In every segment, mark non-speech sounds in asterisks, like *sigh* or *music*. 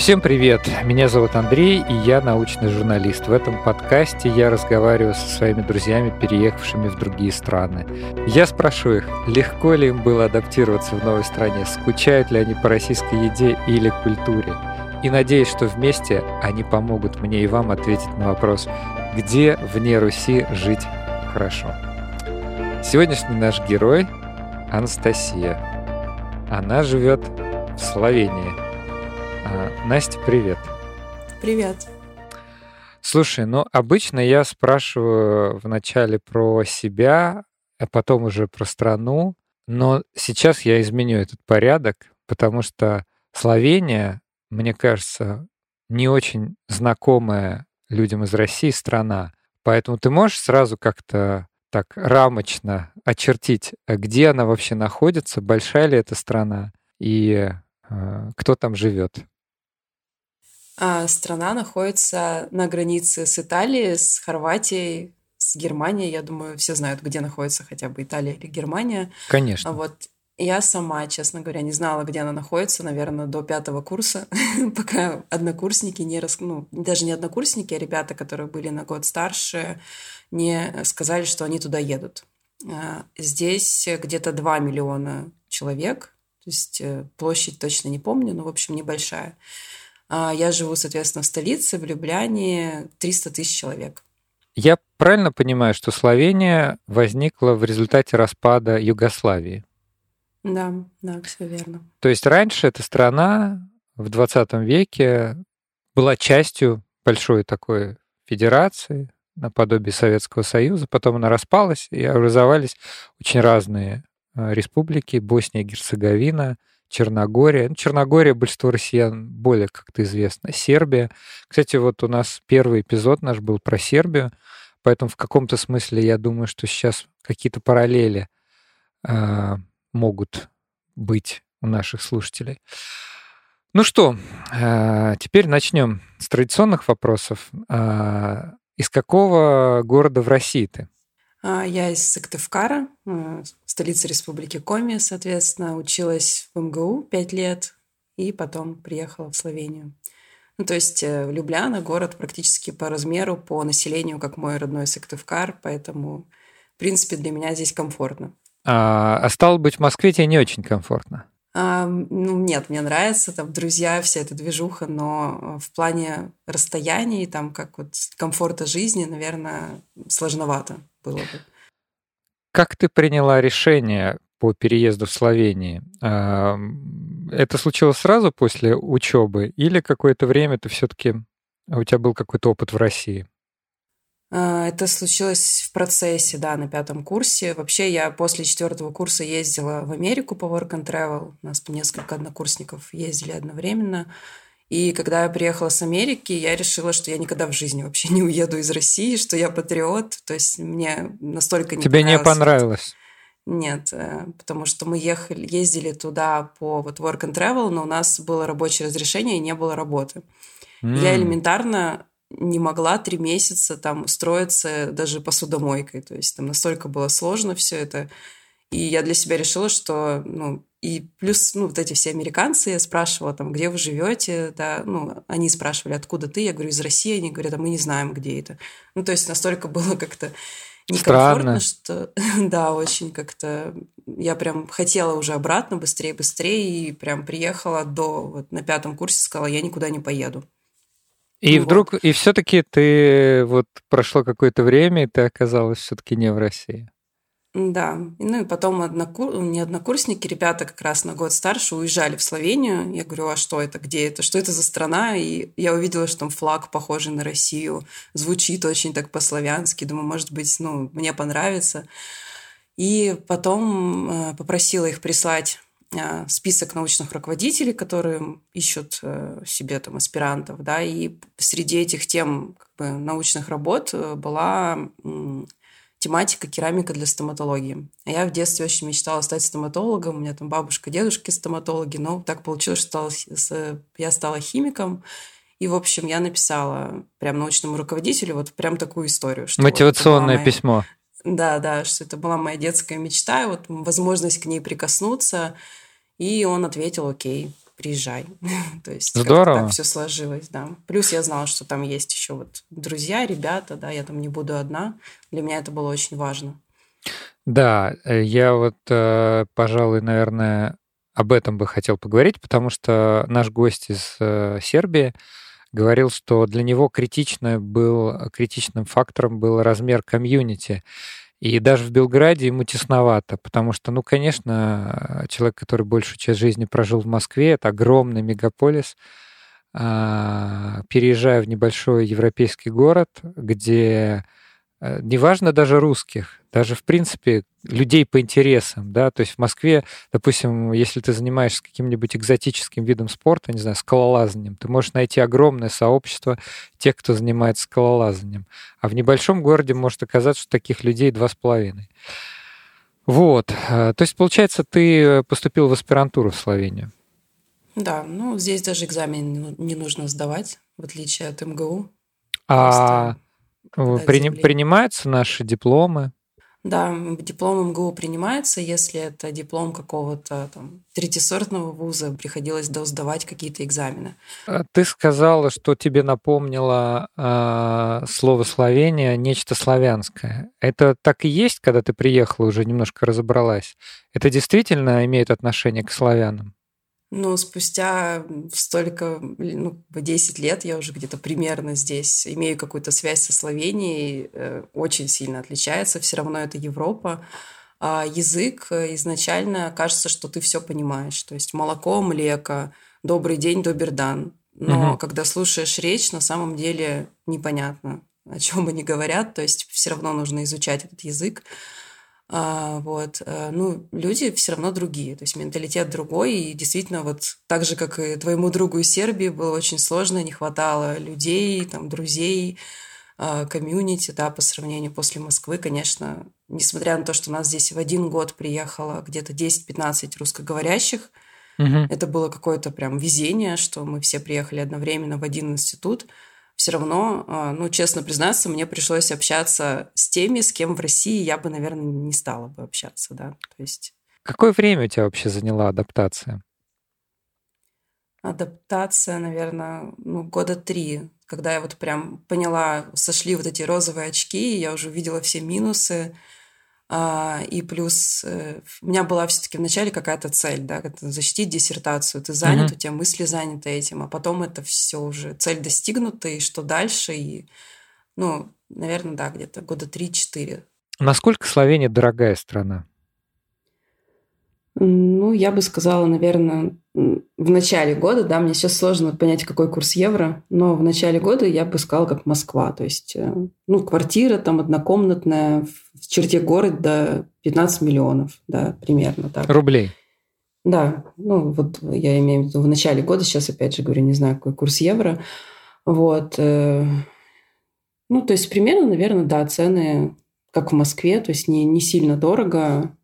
Всем привет! Меня зовут Андрей, и я научный журналист. В этом подкасте я разговариваю со своими друзьями, переехавшими в другие страны. Я спрашиваю их, легко ли им было адаптироваться в новой стране, скучают ли они по российской еде или культуре. И надеюсь, что вместе они помогут мне и вам ответить на вопрос, где вне Руси жить хорошо. Сегодняшний наш герой — Анастасия. Она живет в Словении. А, Настя, привет. Привет. Слушай, ну обычно я спрашиваю вначале про себя, а потом уже про страну, но сейчас я изменю этот порядок, потому что Словения, мне кажется, не очень знакомая людям из России страна. Поэтому ты можешь сразу как-то так рамочно очертить, а где она вообще находится, большая ли эта страна и э, кто там живет? А страна находится на границе с Италией, с Хорватией, с Германией. Я думаю, все знают, где находится хотя бы Италия или Германия. Конечно. А вот я сама, честно говоря, не знала, где она находится, наверное, до пятого курса, *laughs* пока однокурсники не рас... ну, даже не однокурсники, а ребята, которые были на год старше, не сказали, что они туда едут. А, здесь где-то 2 миллиона человек, то есть э, площадь точно не помню, но, в общем, небольшая. А, я живу, соответственно, в столице, в Любляне, 300 тысяч человек. Я правильно понимаю, что Словения возникла в результате распада Югославии? Да, да, все верно. То есть раньше эта страна в 20 веке была частью большой такой федерации, наподобие Советского Союза. Потом она распалась, и образовались очень разные э, республики. Босния и Герцеговина, Черногория. Ну, Черногория большинство россиян более как-то известно. Сербия. Кстати, вот у нас первый эпизод наш был про Сербию, поэтому в каком-то смысле я думаю, что сейчас какие-то параллели э, могут быть у наших слушателей. Ну что, э, теперь начнем с традиционных вопросов. Э, из какого города в России ты? Я из Сыктывкара, э, столицы республики Коми, соответственно, училась в МГУ пять лет и потом приехала в Словению. Ну, то есть Любляна – город практически по размеру, по населению, как мой родной Сыктывкар, поэтому, в принципе, для меня здесь комфортно. А, а стало быть, в Москве тебе не очень комфортно? А, ну, нет, мне нравится, там, друзья, вся эта движуха, но в плане расстояний, там, как вот комфорта жизни, наверное, сложновато было бы. Как ты приняла решение по переезду в Словению? А, это случилось сразу после учебы или какое-то время ты все-таки у тебя был какой-то опыт в России? А, это случилось в процессе, да, на пятом курсе. Вообще я после четвертого курса ездила в Америку по work and travel. У нас несколько однокурсников ездили одновременно. И когда я приехала с Америки, я решила, что я никогда в жизни вообще не уеду из России, что я патриот. То есть мне настолько не Тебе не понравилось? Нет, э, потому что мы ехали, ездили туда по вот work and travel, но у нас было рабочее разрешение и не было работы. Mm. Я элементарно не могла три месяца там устроиться даже посудомойкой. То есть там настолько было сложно все это. И я для себя решила, что, ну, и плюс, ну, вот эти все американцы, я спрашивала там, где вы живете, да, ну, они спрашивали, откуда ты, я говорю, из России, они говорят, а мы не знаем, где это. Ну, то есть настолько было как-то некомфортно, Странно. что, *laughs* да, очень как-то, я прям хотела уже обратно, быстрее, быстрее, и прям приехала до, вот на пятом курсе, сказала, я никуда не поеду. И вот. вдруг, и все-таки ты вот прошло какое-то время, и ты оказалась все-таки не в России. Да, ну и потом однокур... не однокурсники, ребята как раз на год старше уезжали в Словению. Я говорю, а что это, где это, что это за страна? И я увидела, что там флаг похожий на Россию, звучит очень так по-славянски. Думаю, может быть, ну, мне понравится. И потом э, попросила их прислать а, список научных руководителей, которые ищут э, себе там аспирантов, да, и среди этих тем как бы, научных работ э, была тематика керамика для стоматологии. А я в детстве очень мечтала стать стоматологом. У меня там бабушка, дедушки стоматологи, но так получилось, что стала, я стала химиком. И, в общем, я написала прям научному руководителю вот прям такую историю. Что Мотивационное вот письмо. Да, да, что это была моя детская мечта, и вот возможность к ней прикоснуться. И он ответил, окей, приезжай. *laughs* То есть Здорово. так все сложилось, да. Плюс я знала, что там есть еще вот друзья, ребята, да, я там не буду одна. Для меня это было очень важно. Да, э, я вот, э, пожалуй, наверное, об этом бы хотел поговорить, потому что наш гость из э, Сербии говорил, что для него критично был, критичным фактором был размер комьюнити. И даже в Белграде ему тесновато, потому что, ну, конечно, человек, который большую часть жизни прожил в Москве, это огромный мегаполис, а, переезжая в небольшой европейский город, где Э, неважно даже русских, даже, в принципе, людей по интересам, да, то есть в Москве, допустим, если ты занимаешься каким-нибудь экзотическим видом спорта, не знаю, скалолазанием, ты можешь найти огромное сообщество тех, кто занимается скалолазанием, а в небольшом городе может оказаться, что таких людей два с половиной. Вот, э, то есть, получается, ты поступил в аспирантуру в Словению. Да, ну, здесь даже экзамен не нужно сдавать, в отличие от МГУ. А Просто При, принимаются наши дипломы? Да, диплом МГУ принимается, если это диплом какого-то там третьесортного вуза, приходилось сдавать какие-то экзамены. А ты сказала, что тебе напомнило э, слово Словения нечто славянское. Это так и есть, когда ты приехала, уже немножко разобралась? Это действительно имеет отношение к славянам? Но спустя столько, ну, 10 лет я уже где-то примерно здесь имею какую-то связь со Словенией, э, очень сильно отличается, все равно это Европа. А язык э, изначально кажется, что ты все понимаешь, то есть молоко, млеко, добрый день, добердан. Но угу. когда слушаешь речь, на самом деле непонятно, о чем они говорят, то есть все равно нужно изучать этот язык. А, вот, э, ну, люди все равно другие, то есть менталитет другой, и действительно вот так же, как и твоему другу из Сербии, было очень сложно, не хватало людей, там, друзей, а, комьюнити, да, по сравнению после Москвы, конечно, несмотря на то, что у нас здесь в один год приехало где-то 10-15 русскоговорящих, угу. это было какое-то прям везение, что мы все приехали одновременно в один институт, все равно, а, ну, честно признаться, мне пришлось общаться с теми, с кем в России я бы, наверное, не стала бы общаться, да, то есть... Какое время у тебя вообще заняла адаптация? Адаптация, наверное, ну, года три, когда я вот прям поняла, сошли вот эти розовые очки, и я уже увидела все минусы, и плюс э, у меня была все-таки вначале какая-то цель, да, защитить диссертацию. Ты занят, mm-hmm. у тебя мысли заняты этим, а потом это все уже цель достигнута, и что дальше? И, ну, наверное, да, где-то года 3-4. Насколько Словения дорогая страна? Ну, я бы сказала, наверное, в начале года, да, мне сейчас сложно понять, какой курс евро, но в начале года я бы сказала, как Москва. То есть, э, ну, квартира там однокомнатная в черте города 15 миллионов, да, примерно так. Рублей? Да, ну, вот я имею в виду в начале года, сейчас опять же говорю, не знаю, какой курс евро. Вот. Э, ну, то есть примерно, наверное, да, цены как в Москве, то есть не, не сильно дорого,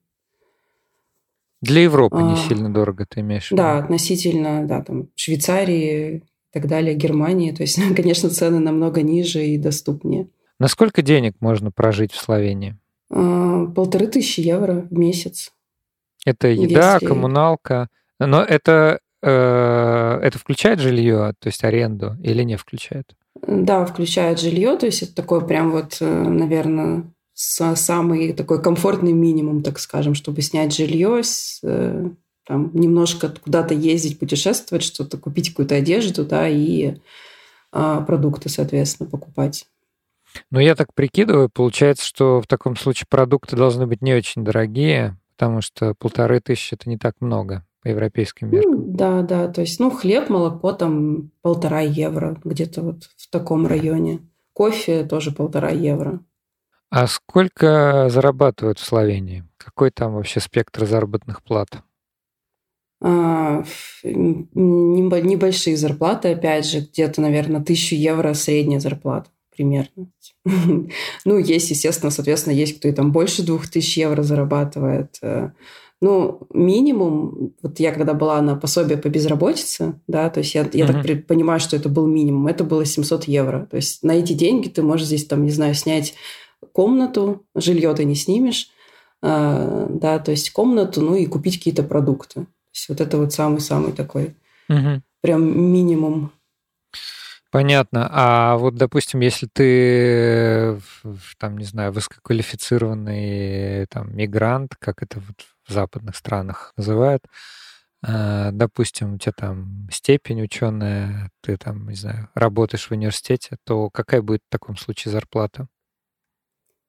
для Европы не а, сильно дорого, ты имеешь в виду? Да, относительно, да, там, Швейцарии и так далее, Германии. То есть, *laughs* конечно, цены намного ниже и доступнее. На сколько денег можно прожить в Словении? А, полторы тысячи евро в месяц. Это еда, Если... коммуналка. Но это, э, это включает жилье, то есть аренду, или не включает? Да, включает жилье. То есть это такой прям вот, э, наверное, самый такой комфортный минимум, так скажем, чтобы снять жилье, э, там, немножко куда-то ездить, путешествовать, что-то купить какую-то одежду, да, и а, продукты, соответственно, покупать. Ну, я так прикидываю, получается, что в таком случае продукты должны быть не очень дорогие, потому что полторы тысячи это не так много по европейским меркам. Ну, да, да, то есть, ну, хлеб, молоко там полтора евро, где-то вот в таком районе. Кофе тоже полтора евро. А сколько зарабатывают в Словении? Какой там вообще спектр заработных плат? А, небольшие зарплаты, опять же, где-то, наверное, тысячу евро средняя зарплата примерно. *laughs* ну, есть, естественно, соответственно, есть кто и там больше двух тысяч евро зарабатывает. Э, ну, минимум, вот я когда была на пособие по безработице, да, то есть я, я uh-huh. так понимаю, что это был минимум, это было 700 евро. То есть на эти деньги ты можешь здесь, там, не знаю, снять комнату, жилье ты не снимешь, а, да, то есть комнату, ну и купить какие-то продукты. То есть вот это вот самый-самый такой. Прям минимум. Понятно. А вот, допустим, если ты, там, не знаю, высококвалифицированный там, мигрант, как это вот в западных странах называют, а, допустим, у тебя там степень ученая, ты там, не знаю, работаешь в университете, то какая будет в таком случае зарплата?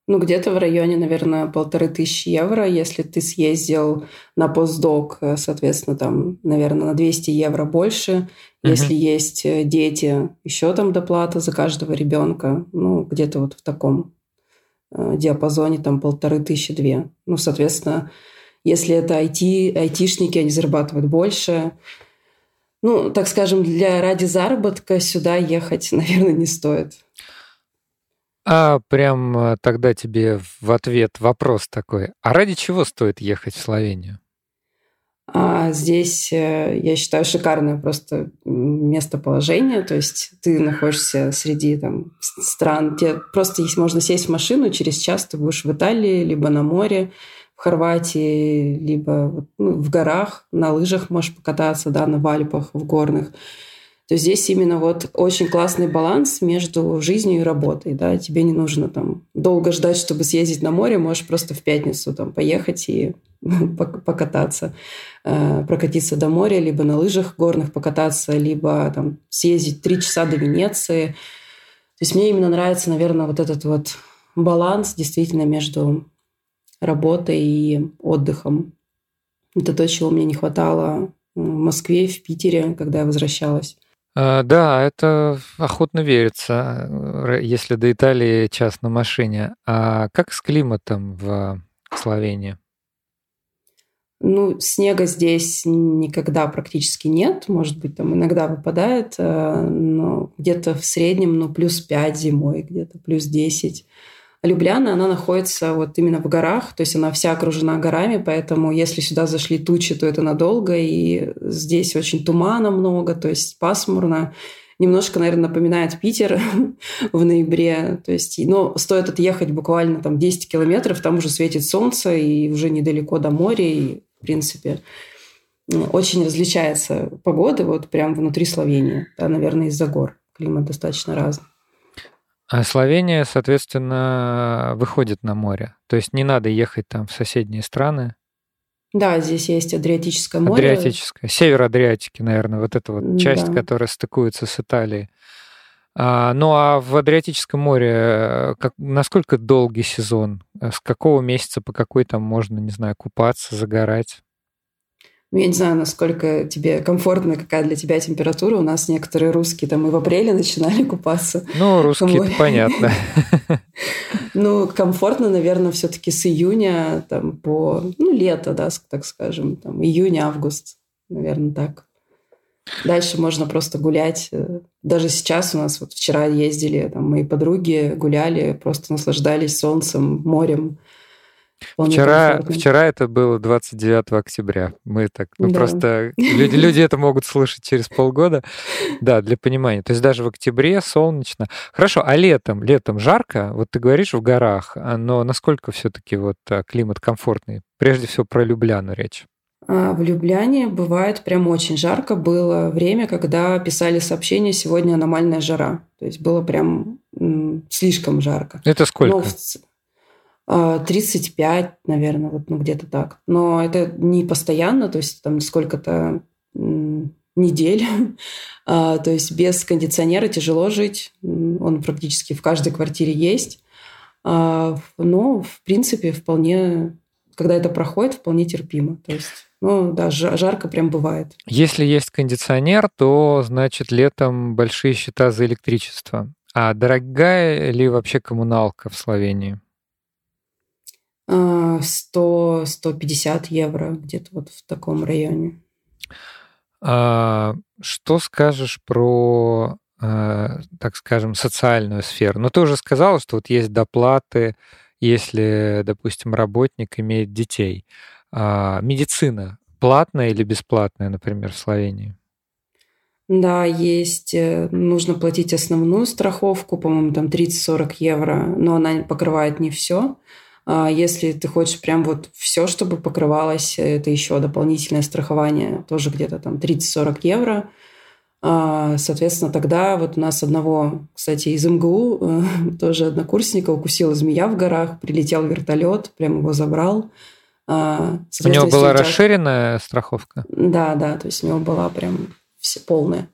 Ну, где-то в районе, наверное, полторы тысячи евро. Если ты съездил на постдок, э, соответственно, там, наверное, на 200 евро больше. Uh-huh. Если есть э, дети, еще там доплата за каждого ребенка. Ну, где-то вот в таком э, диапазоне, там, полторы тысячи две. Ну, соответственно, если это IT, айтишники, они зарабатывают больше. Ну, так скажем, для ради заработка сюда ехать, *laughs* наверное, не стоит. А прям тогда тебе в ответ вопрос такой. А ради чего стоит ехать в Словению? А здесь, э, я считаю, шикарное просто местоположение. То есть ты находишься среди там, стран, где просто есть, можно сесть в машину, через час ты будешь в Италии, либо на море, в Хорватии, либо ну, в горах, на лыжах можешь покататься, да, на Альпах, в горных то здесь именно вот очень классный баланс между жизнью и работой. Да? Тебе не нужно там долго ждать, чтобы съездить на море, можешь просто в пятницу там поехать и *laughs* покататься, э, прокатиться до моря, либо на лыжах горных покататься, либо там съездить три часа до Венеции. То есть мне именно нравится, наверное, вот этот вот баланс действительно между работой и отдыхом. Это то, чего мне не хватало в Москве, в Питере, когда я возвращалась. А, да, это охотно верится, если до Италии час на машине. А как с климатом в Словении? Ну, снега здесь никогда практически нет. Может быть, там иногда выпадает, э, но где-то в среднем, ну, плюс 5 зимой, где-то плюс 10. Любляна, она находится вот именно в горах, то есть она вся окружена горами, поэтому если сюда зашли тучи, то это надолго, и здесь очень тумана много, то есть пасмурно. Немножко, наверное, напоминает Питер *laughs* в ноябре. То есть, но стоит отъехать буквально там 10 километров, там уже светит солнце, и уже недалеко до моря, и, в принципе, очень различается погода вот прямо внутри Словении. Да, наверное, из-за гор. Климат достаточно разный. А Словения, соответственно, выходит на море. То есть не надо ехать там в соседние страны. Да, здесь есть Адриатическое море. Адриатическое. Север Адриатики, наверное, вот эта вот часть, да. которая стыкуется с Италией. А, ну а в Адриатическом море э, как, насколько долгий сезон? С какого месяца по какой там можно, не знаю, купаться, загорать? Ну, я не знаю, насколько тебе комфортно, какая для тебя температура. У нас некоторые русские там и в апреле начинали купаться. Ну, русские, понятно. *laughs* Ну, комфортно, наверное, все-таки с июня там, по, ну, лето, да, так скажем, там, июнь-август, наверное, так. Дальше можно просто гулять. Даже сейчас у нас, вот вчера ездили, там, мои подруги гуляли, просто наслаждались солнцем, морем. Вчера, вчера это было 29 октября. Мы так, ну да. просто люди, люди это могут слышать через полгода. Да, для понимания. То есть даже в октябре солнечно. Хорошо, а летом? Летом жарко? Вот ты говоришь в горах, а, но насколько все-таки вот а, климат комфортный? Прежде всего про Любляну речь. А, в Любляне бывает прям очень жарко. Было время, когда писали сообщение «Сегодня аномальная жара». То есть было прям слишком жарко. Это сколько? Но в, 35, наверное, вот ну, где-то так. Но это не постоянно, то есть там сколько-то недель. *laughs* а, то есть без кондиционера тяжело жить. Он практически в каждой квартире есть. А, но, в принципе, вполне, когда это проходит, вполне терпимо. То есть ну да, жарко прям бывает. Если есть кондиционер, то значит летом большие счета за электричество. А дорогая ли вообще коммуналка в Словении? 100-150 евро, где-то вот в таком районе. А, что скажешь про, а, так скажем, социальную сферу? Ну, ты уже сказала, что вот есть доплаты, если, допустим, работник имеет детей. А, медицина платная или бесплатная, например, в Словении? Да, есть. Э, нужно платить основную страховку, по-моему, там 30-40 евро, но она покрывает не все. А если ты хочешь прям вот все, чтобы покрывалось, это еще дополнительное страхование, тоже где-то там 30-40 евро. А, соответственно, тогда вот у нас одного, кстати, из МГУ, э, *laughs* тоже однокурсника, укусила змея в горах, прилетел вертолет, прям его забрал. А, у него была расширенная страховка? Да, да, то есть у него была прям все полная.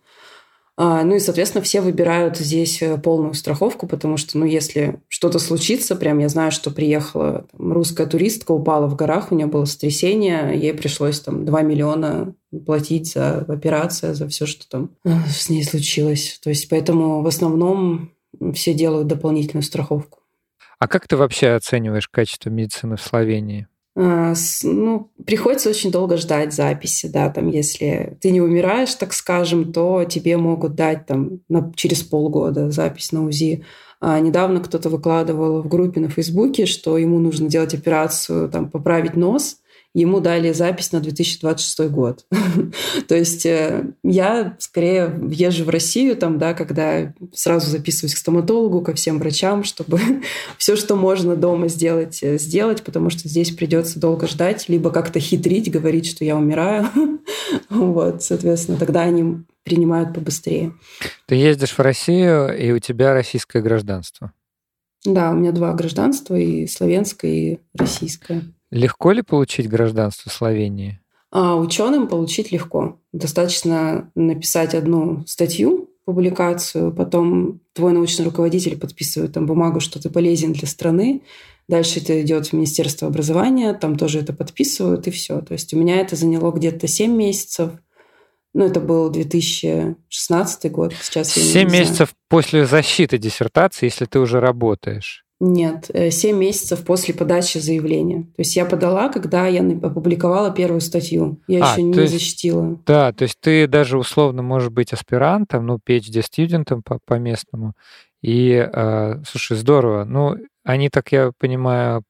А, ну и, соответственно, все выбирают здесь э, полную страховку, потому что, ну, если что-то случится, прям я знаю, что приехала там, русская туристка, упала в горах, у нее было сотрясение, ей пришлось там 2 миллиона платить за операцию, за все, что там э, с ней случилось. То есть поэтому в основном все делают дополнительную страховку. А как ты вообще оцениваешь качество медицины в Словении? А, ну, приходится очень долго ждать записи, да, там, если ты не умираешь, так скажем, то тебе могут дать там на, через полгода запись на УЗИ. А недавно кто-то выкладывал в группе на Фейсбуке, что ему нужно делать операцию, там, поправить нос, ему дали запись на 2026 год. *laughs* То есть э, я скорее езжу в Россию, там, да, когда сразу записываюсь к стоматологу, ко всем врачам, чтобы *laughs* все, что можно дома сделать, э, сделать, потому что здесь придется долго ждать, либо как-то хитрить, говорить, что я умираю. *laughs* Вот, соответственно, тогда они принимают побыстрее. Ты ездишь в Россию, и у тебя российское гражданство. Да, у меня два гражданства, и славянское, и российское. Легко ли получить гражданство Словении? А ученым получить легко. Достаточно написать одну статью, публикацию, потом твой научный руководитель подписывает там бумагу, что ты полезен для страны. Дальше это идет в Министерство образования, там тоже это подписывают, и все. То есть у меня это заняло где-то 7 месяцев. Ну, это был 2016 год. Сейчас я 7 месяцев после защиты диссертации, если ты уже работаешь. Нет, 7 э, месяцев после подачи заявления. То есть я подала, когда я опубликовала первую статью. Я а, еще не есть, защитила. Да, то есть ты даже условно можешь быть аспирантом, ну, PhD-студентом по, по местному. И, э, слушай, здорово. Ну, они, так я понимаю,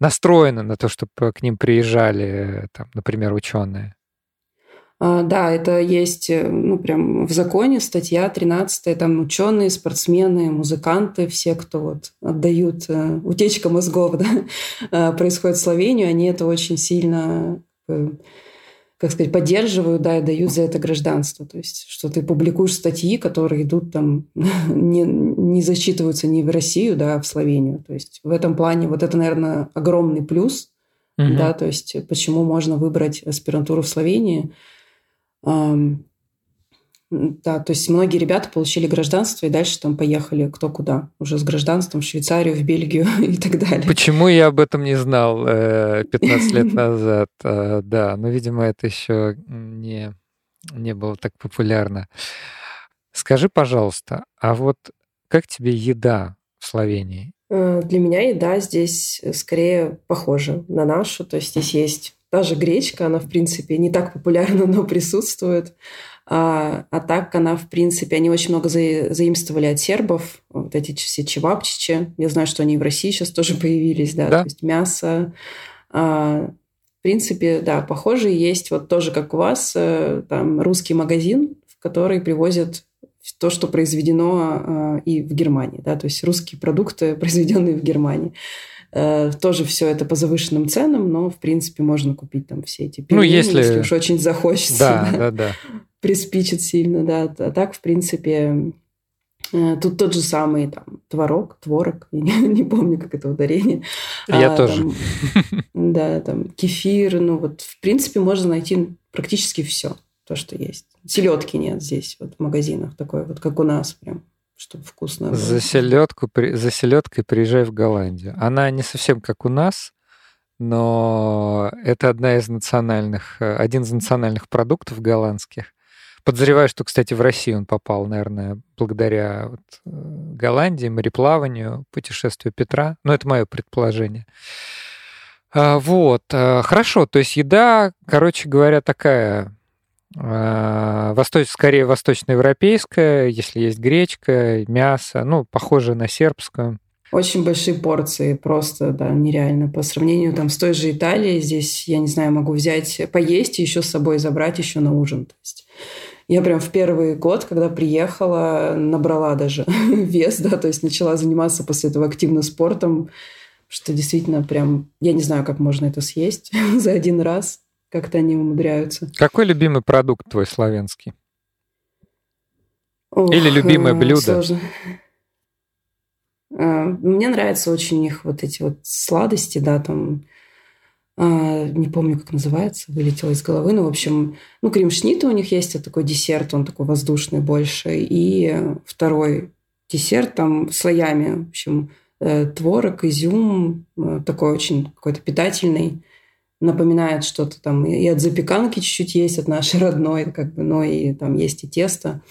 настроены на то, чтобы к ним приезжали, там, например, ученые. А, да, это есть, э, ну, прям в законе, статья 13, там ученые, спортсмены, музыканты, все, кто вот отдают, э, утечка мозгов, *laughs* да, э, происходит в Словению, они это очень сильно как сказать, поддерживают, да, и дают за это гражданство. То есть, что ты публикуешь статьи, которые идут там, *laughs* не, не засчитываются ни в Россию, да, а в Словению. То есть, в этом плане вот это, наверное, огромный плюс, угу. да, то есть, почему можно выбрать аспирантуру в Словении – да, то есть многие ребята получили гражданство и дальше там поехали кто куда, уже с гражданством в Швейцарию, в Бельгию *laughs* и так далее. Почему я об этом не знал 15 э, лет назад? *laughs* Э, да, но, видимо, это еще не, не было так популярно. Скажи, пожалуйста, а вот как тебе еда в Словении? Э, для меня еда здесь скорее похожа на нашу. То есть здесь есть Та же гречка, она, в принципе, не так популярна, но присутствует. А, а так она, в принципе, они очень много за, заимствовали от сербов. Вот эти все чевапчичи. Я знаю, что они в России сейчас тоже *laughs* появились, да, да? то есть мясо. А, в принципе, да, похоже, есть вот тоже, как у вас, э, там русский магазин, в который привозят то, что произведено а, и в Германии, да, то есть русские продукты, *laughs* произведенные в Германии. Э, тоже все это по завышенным ценам, но, в принципе, можно купить там все эти пельмени, ну, если... если уж очень захочется. Да, да, да. Приспичит сильно, да. А так, в принципе, э, Тут тот же самый там творог, творог, *laughs* я не, не помню, как это ударение. Я а, тоже. Там, да, там кефир, ну вот в принципе можно найти практически все, то, что есть. Селедки нет здесь вот в магазинах такой вот, как у нас прям чтобы вкусно было. За, селедку, за селедкой приезжай в Голландию. Она не совсем как у нас, но это одна из национальных, э, один из национальных продуктов голландских. Подозреваю, что, кстати, в Россию он попал, наверное, благодаря вот э, Голландии, мореплаванию, путешествию Петра. Но это мое предположение. А, вот, э, хорошо, то есть еда, короче говоря, такая а, восточ, скорее восточноевропейская, если есть гречка, мясо, ну, похоже на сербскую. Очень большие порции, просто, да, нереально. По сравнению там с той же Италией, здесь, я не знаю, могу взять, поесть и еще с собой забрать еще на ужин. То есть я прям в первый год, когда приехала, набрала даже *laughs* вес, да, то есть начала заниматься после этого активно спортом, что действительно прям, я не знаю, как можно это съесть *laughs* за один раз, как-то они умудряются. Какой любимый продукт твой славянский? Ох, Или любимое э, блюдо? Сложно. Э, мне нравятся очень их вот эти вот сладости, да, там, э, не помню, как называется, вылетело из головы, но, в общем, ну, крем-шниты у них есть, это такой десерт, он такой воздушный больше, и второй десерт там слоями, в общем, творог, изюм, такой очень какой-то питательный, напоминает что-то там, и от запеканки чуть-чуть есть, от нашей *laughs* родной, как бы, но и там есть и тесто.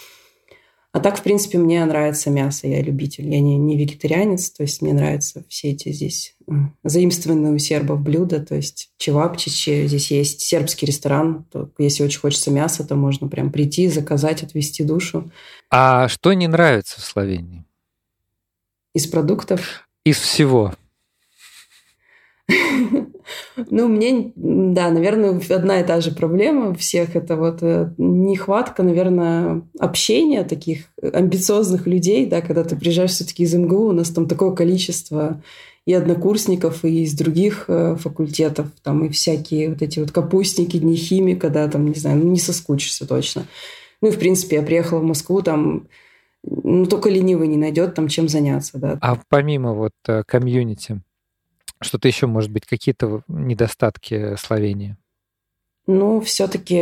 А так, в принципе, мне нравится мясо, я любитель. Я не, не вегетарианец, то есть мне нравятся все эти здесь заимствованные у сербов блюда, то есть чевапчичи, здесь есть сербский ресторан, то, если очень хочется мяса, то можно прям прийти, заказать, отвезти душу. А что не нравится в Словении? Из продуктов? Из всего. Ну, мне, да, наверное, одна и та же проблема всех. Это вот э, нехватка, наверное, общения таких амбициозных людей, да, когда ты приезжаешь все-таки из МГУ, у нас там такое количество и однокурсников, и из других э, факультетов, там и всякие вот эти вот капустники, дни химика, да, там, не знаю, ну, не соскучишься точно. Ну, и, в принципе, я приехала в Москву, там, ну, только ленивый не найдет там чем заняться, да. А помимо вот э, комьюнити, что-то еще, может быть, какие-то недостатки Словении? Ну, все-таки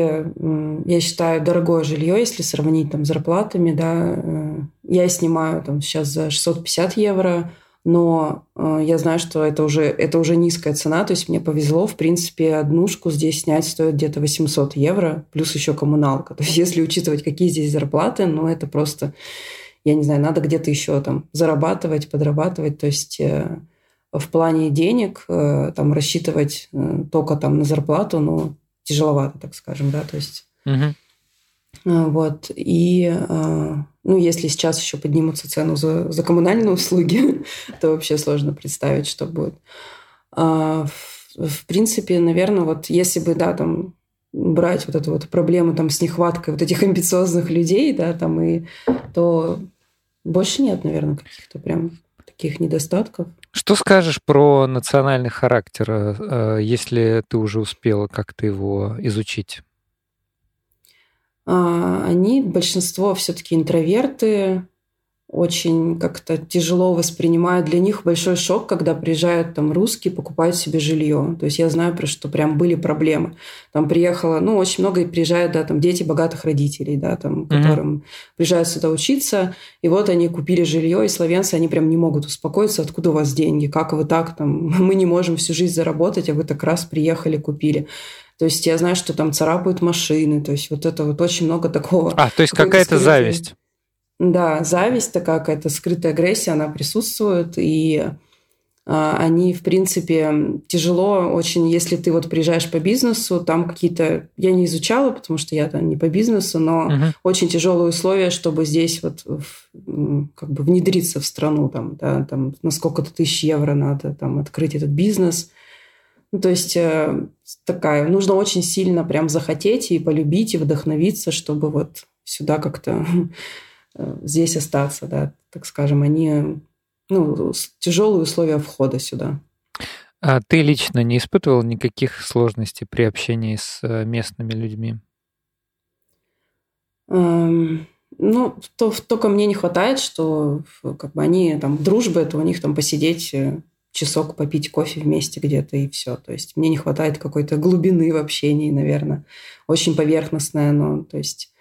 я считаю дорогое жилье, если сравнить там с зарплатами, да. Э, я снимаю там сейчас за 650 евро, но э, я знаю, что это уже, это уже низкая цена, то есть мне повезло, в принципе, однушку здесь снять стоит где-то 800 евро, плюс еще коммуналка. То есть *laughs* если учитывать, какие здесь зарплаты, ну, это просто, я не знаю, надо где-то еще там зарабатывать, подрабатывать, то есть э, в плане денег э, там рассчитывать э, только там на зарплату, ну, тяжеловато, так скажем, да, то есть... Угу. Вот, и, ну, если сейчас еще поднимутся цену за, за коммунальные *laughs* услуги, то вообще сложно представить, что будет. В, в принципе, наверное, вот если бы, да, там, брать вот эту вот проблему там с нехваткой вот этих амбициозных людей, да, там и то больше нет, наверное, каких-то прям таких недостатков. Что скажешь про национальный характер, э, если ты уже успела как-то его изучить? А, они, большинство все-таки интроверты, очень как-то тяжело воспринимают. Для них большой шок, когда приезжают там русские, покупают себе жилье. То есть я знаю, про что прям были проблемы. Там приехало, ну, очень много приезжают, да, там дети богатых родителей, да, там, mm-hmm. которым приезжают сюда учиться, и вот они купили жилье, и славянцы, они прям не могут успокоиться, откуда у вас деньги, как вы так, там, *laughs* мы не можем всю жизнь заработать, а вы так раз приехали, купили. То есть я знаю, что там царапают машины, то есть вот это вот очень много такого. А, то есть какая-то зависть. Да, зависть такая какая-то скрытая агрессия, она присутствует, и а, они, в принципе, тяжело очень, если ты вот приезжаешь по бизнесу, там какие-то... Я не изучала, потому что я там не по бизнесу, но uh очень тяжелые условия, чтобы здесь вот как бы внедриться в страну, там, да, там на сколько-то тысяч евро надо там открыть этот бизнес. Ну, то есть э, такая, нужно очень сильно прям захотеть и полюбить, и вдохновиться, чтобы вот сюда как-то *laughs* здесь остаться, да, так скажем, они, ну, тяжелые условия входа сюда. А ты лично не испытывал никаких сложностей при общении с э, местными людьми? Эм, ну, то, только мне не хватает, что как бы они там дружба, это у них там посидеть э, часок попить кофе вместе где-то и все. То есть мне не хватает какой-то глубины в общении, наверное. Очень поверхностное оно. То есть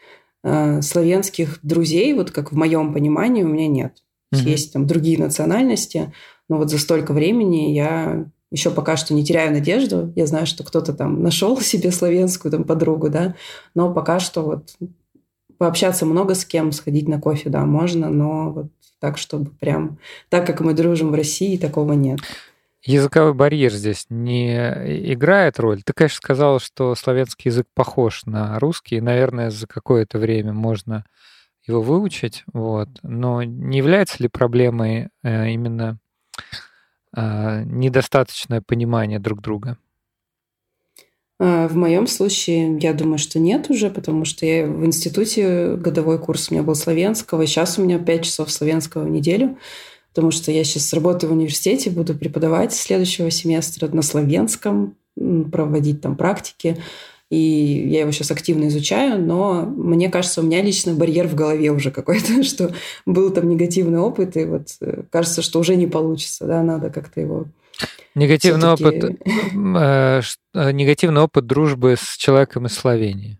э, славянских друзей, вот как в моем понимании, у меня нет. Mm-hmm. Есть там другие национальности, но вот за столько времени я еще пока что не теряю надежду. Я знаю, что кто-то там нашел *laughs* себе славянскую там подругу, да, но пока что вот пообщаться много с кем, сходить на кофе, да, можно, но вот так, чтобы прям так, как мы дружим в России, такого нет. Языковой барьер здесь не играет роль. Ты, конечно, сказал, что славянский язык похож на русский, и, наверное, за какое-то время можно его выучить, вот. Но не является ли проблемой э, именно э, недостаточное понимание друг друга? А, в моем случае, я думаю, что нет уже, потому что я в институте годовой курс у меня был славянского, сейчас у меня 5 часов славянского в неделю. Потому что я сейчас работаю в университете, буду преподавать следующего семестра на славянском, проводить там практики. И я его сейчас активно изучаю, но мне кажется, у меня лично барьер в голове уже какой-то, *laughs* что был там негативный опыт, и вот э, кажется, что уже не получится, да, надо как-то его Негативный опыт, э, э, негативный опыт дружбы с человеком из Словении.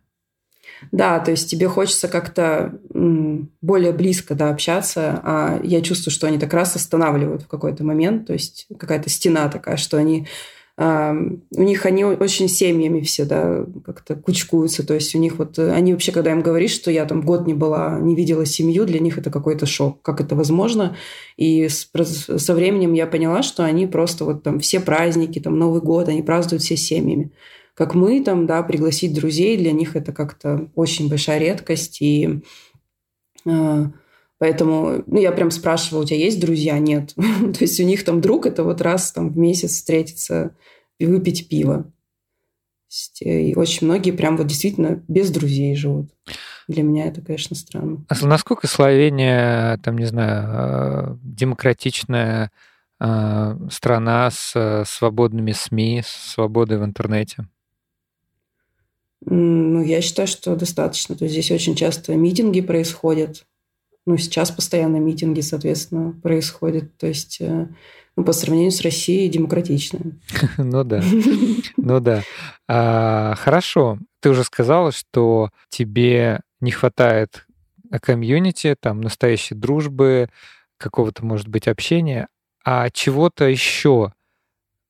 Да, то есть тебе хочется как-то более близко да, общаться, а я чувствую, что они так раз останавливают в какой-то момент, то есть какая-то стена такая, что они у них они очень семьями все, да, как-то кучкуются. То есть у них вот, они вообще, когда им говоришь, что я там год не была, не видела семью, для них это какой-то шок. Как это возможно? И с, со временем я поняла, что они просто вот там все праздники, там Новый год, они празднуют все семьями. Как мы там, да, пригласить друзей, для них это как-то очень большая редкость. И э, Поэтому ну, я прям спрашивала, у тебя есть друзья? Нет. *laughs* То есть у них там друг это вот раз там в месяц встретиться и выпить пиво. Э, и очень многие прям вот действительно без друзей живут. Для меня это, конечно, странно. А насколько Словения, там, не знаю, э, демократичная э, страна с свободными СМИ, с свободой в интернете? Ну, я считаю, что достаточно. То есть здесь очень часто митинги происходят ну, сейчас постоянно митинги, соответственно, происходят. То есть, э, ну, по сравнению с Россией, демократично. *laughs* Ну да, ну да. А, хорошо. Ты уже сказала, что тебе не хватает комьюнити, там, настоящей дружбы, какого-то, может быть, общения, а чего-то еще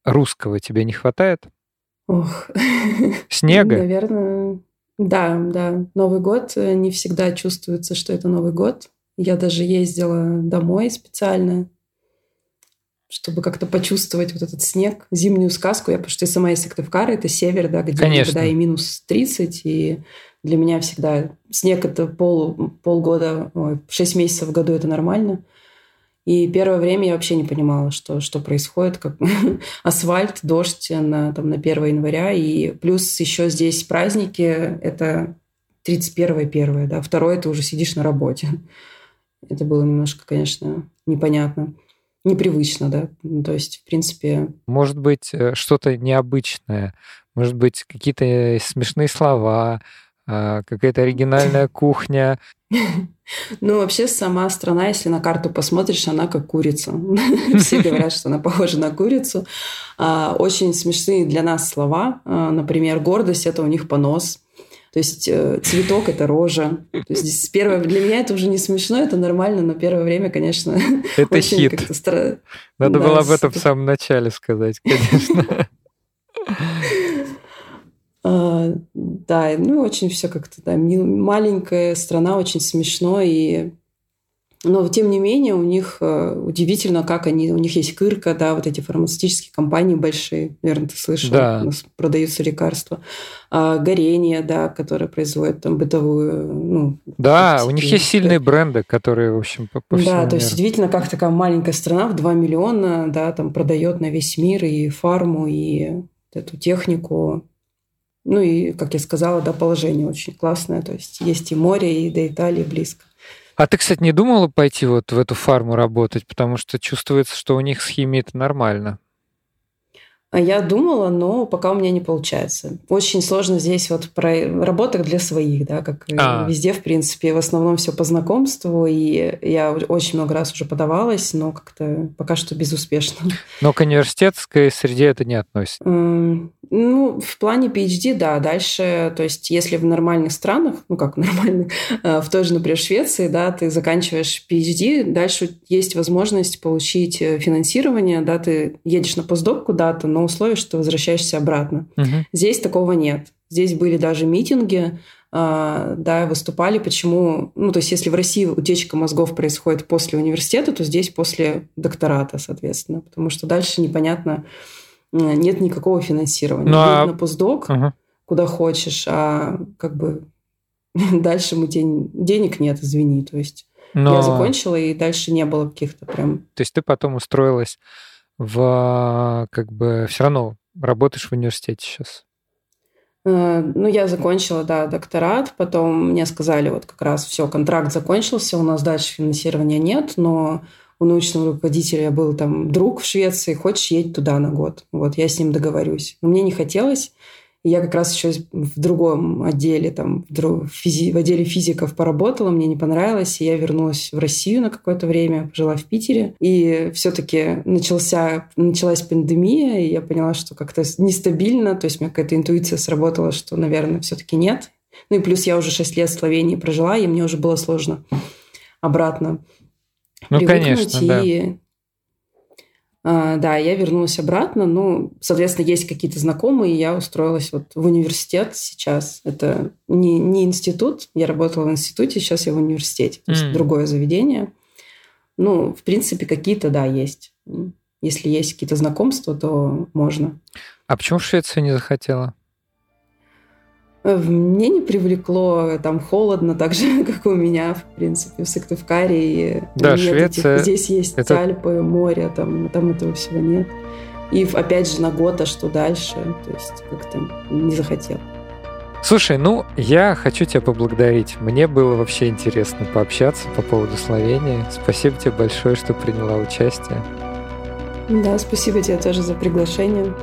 русского тебе не хватает? Ох. Снега? Наверное, да, да. Новый год э, не всегда чувствуется, что это Новый год. Я даже ездила домой специально, чтобы как-то почувствовать вот этот снег, зимнюю сказку. Я, потому что я сама из Сыктывкара, это север, да, где Конечно. иногда и минус 30, и для меня всегда снег это пол, полгода, ой, 6 месяцев в году это нормально. И первое время я вообще не понимала, что, что происходит, как *laughs* асфальт, дождь на, там, на 1 января. И плюс еще здесь праздники, это 31 первое, да, второе ты уже сидишь на работе. Это было немножко, конечно, непонятно, непривычно, да. Ну, то есть, в принципе... Может быть, э, что-то необычное, может быть, какие-то смешные слова, какая-то оригинальная кухня. *laughs* Ну, вообще сама страна, если на карту посмотришь, она как курица. *laughs* Все говорят, что она похожа на курицу. А, очень смешные для нас слова. А, например, гордость – это у них понос. То есть э, цветок это рожа. То есть здесь первое для меня это уже не смешно, это нормально, но первое время, конечно, *laughs* это хит. Стра... Надо да, было об этом в самом начале сказать, конечно. А, да, ну очень все как-то да, маленькая страна, очень смешно и но, тем не менее, у них э, удивительно, как они... У них есть Кырка, да, вот эти фармацевтические компании большие. Наверное, ты слышал. Да. У нас продаются лекарства. А, горение, да, которое производит там бытовую... Ну, да, у них есть сильные бренды, которые, в общем, по, по Да, то есть удивительно, как такая маленькая страна в 2 миллиона, да, там продает на весь мир и фарму, и эту технику. Ну и, как я сказала, да, положение очень классное. То есть есть и море, и до Италии близко. А ты, кстати, не думала пойти вот в эту фарму работать, потому что чувствуется, что у них с химией это нормально? А я думала, но пока у меня не получается. Очень сложно здесь вот про работах для своих, да, как а. везде, в принципе. В основном все по знакомству, и я очень много раз уже подавалась, но как-то пока что безуспешно. Но к университетской среде это не относится? Ну, в плане PhD, да. Дальше, то есть, если в нормальных странах, ну как нормальных, в той же, например, Швеции, да, ты заканчиваешь PhD, дальше есть возможность получить э, финансирование, да, ты едешь на постдок куда-то, но условии, что возвращаешься обратно. Угу. Здесь такого нет. Здесь были даже митинги, а, да, выступали, почему, ну, то есть если в России утечка мозгов происходит после университета, то здесь после доктората, соответственно, потому что дальше непонятно, нет никакого финансирования. Ну, а... на постдок, угу. куда хочешь, а как бы *laughs* дальше мы день... денег нет, извини, то есть Но... я закончила, и дальше не было каких-то прям... То есть ты потом устроилась в как бы все равно работаешь в университете сейчас? Э, ну, я закончила, да, докторат, потом мне сказали, вот как раз все, контракт закончился, у нас дальше финансирования нет, но у научного руководителя был там друг в Швеции, хочешь едь туда на год. Вот, я с ним договорюсь. Но мне не хотелось. И я как раз еще в другом отделе, там, в, физи- в отделе физиков поработала, мне не понравилось, и я вернулась в Россию на какое-то время, жила в Питере. И все-таки начался, началась пандемия, и я поняла, что как-то нестабильно, то есть у меня какая-то интуиция сработала, что, наверное, все-таки нет. Ну и плюс я уже 6 лет в Словении прожила, и мне уже было сложно обратно ну, конечно, и да. А, да, я вернулась обратно. Ну, соответственно, есть какие-то знакомые, и я устроилась вот в университет сейчас. Это не, не институт, я работала в институте, сейчас я в университете, то есть mm. другое заведение. Ну, в принципе, какие-то, да, есть. Если есть какие-то знакомства, то можно. А почему в Швецию не захотела? Мне не привлекло там холодно, так же, *laughs* как у меня, в принципе, в Сыктывкаре. Да, Швеция... Этих, здесь есть это... Альпы, море, там, там этого всего нет. И опять же на год, а что дальше? То есть как-то не захотел. Слушай, ну, я хочу тебя поблагодарить. Мне было вообще интересно пообщаться по поводу Словении. Спасибо тебе большое, что приняла участие. Да, спасибо тебе тоже за приглашение.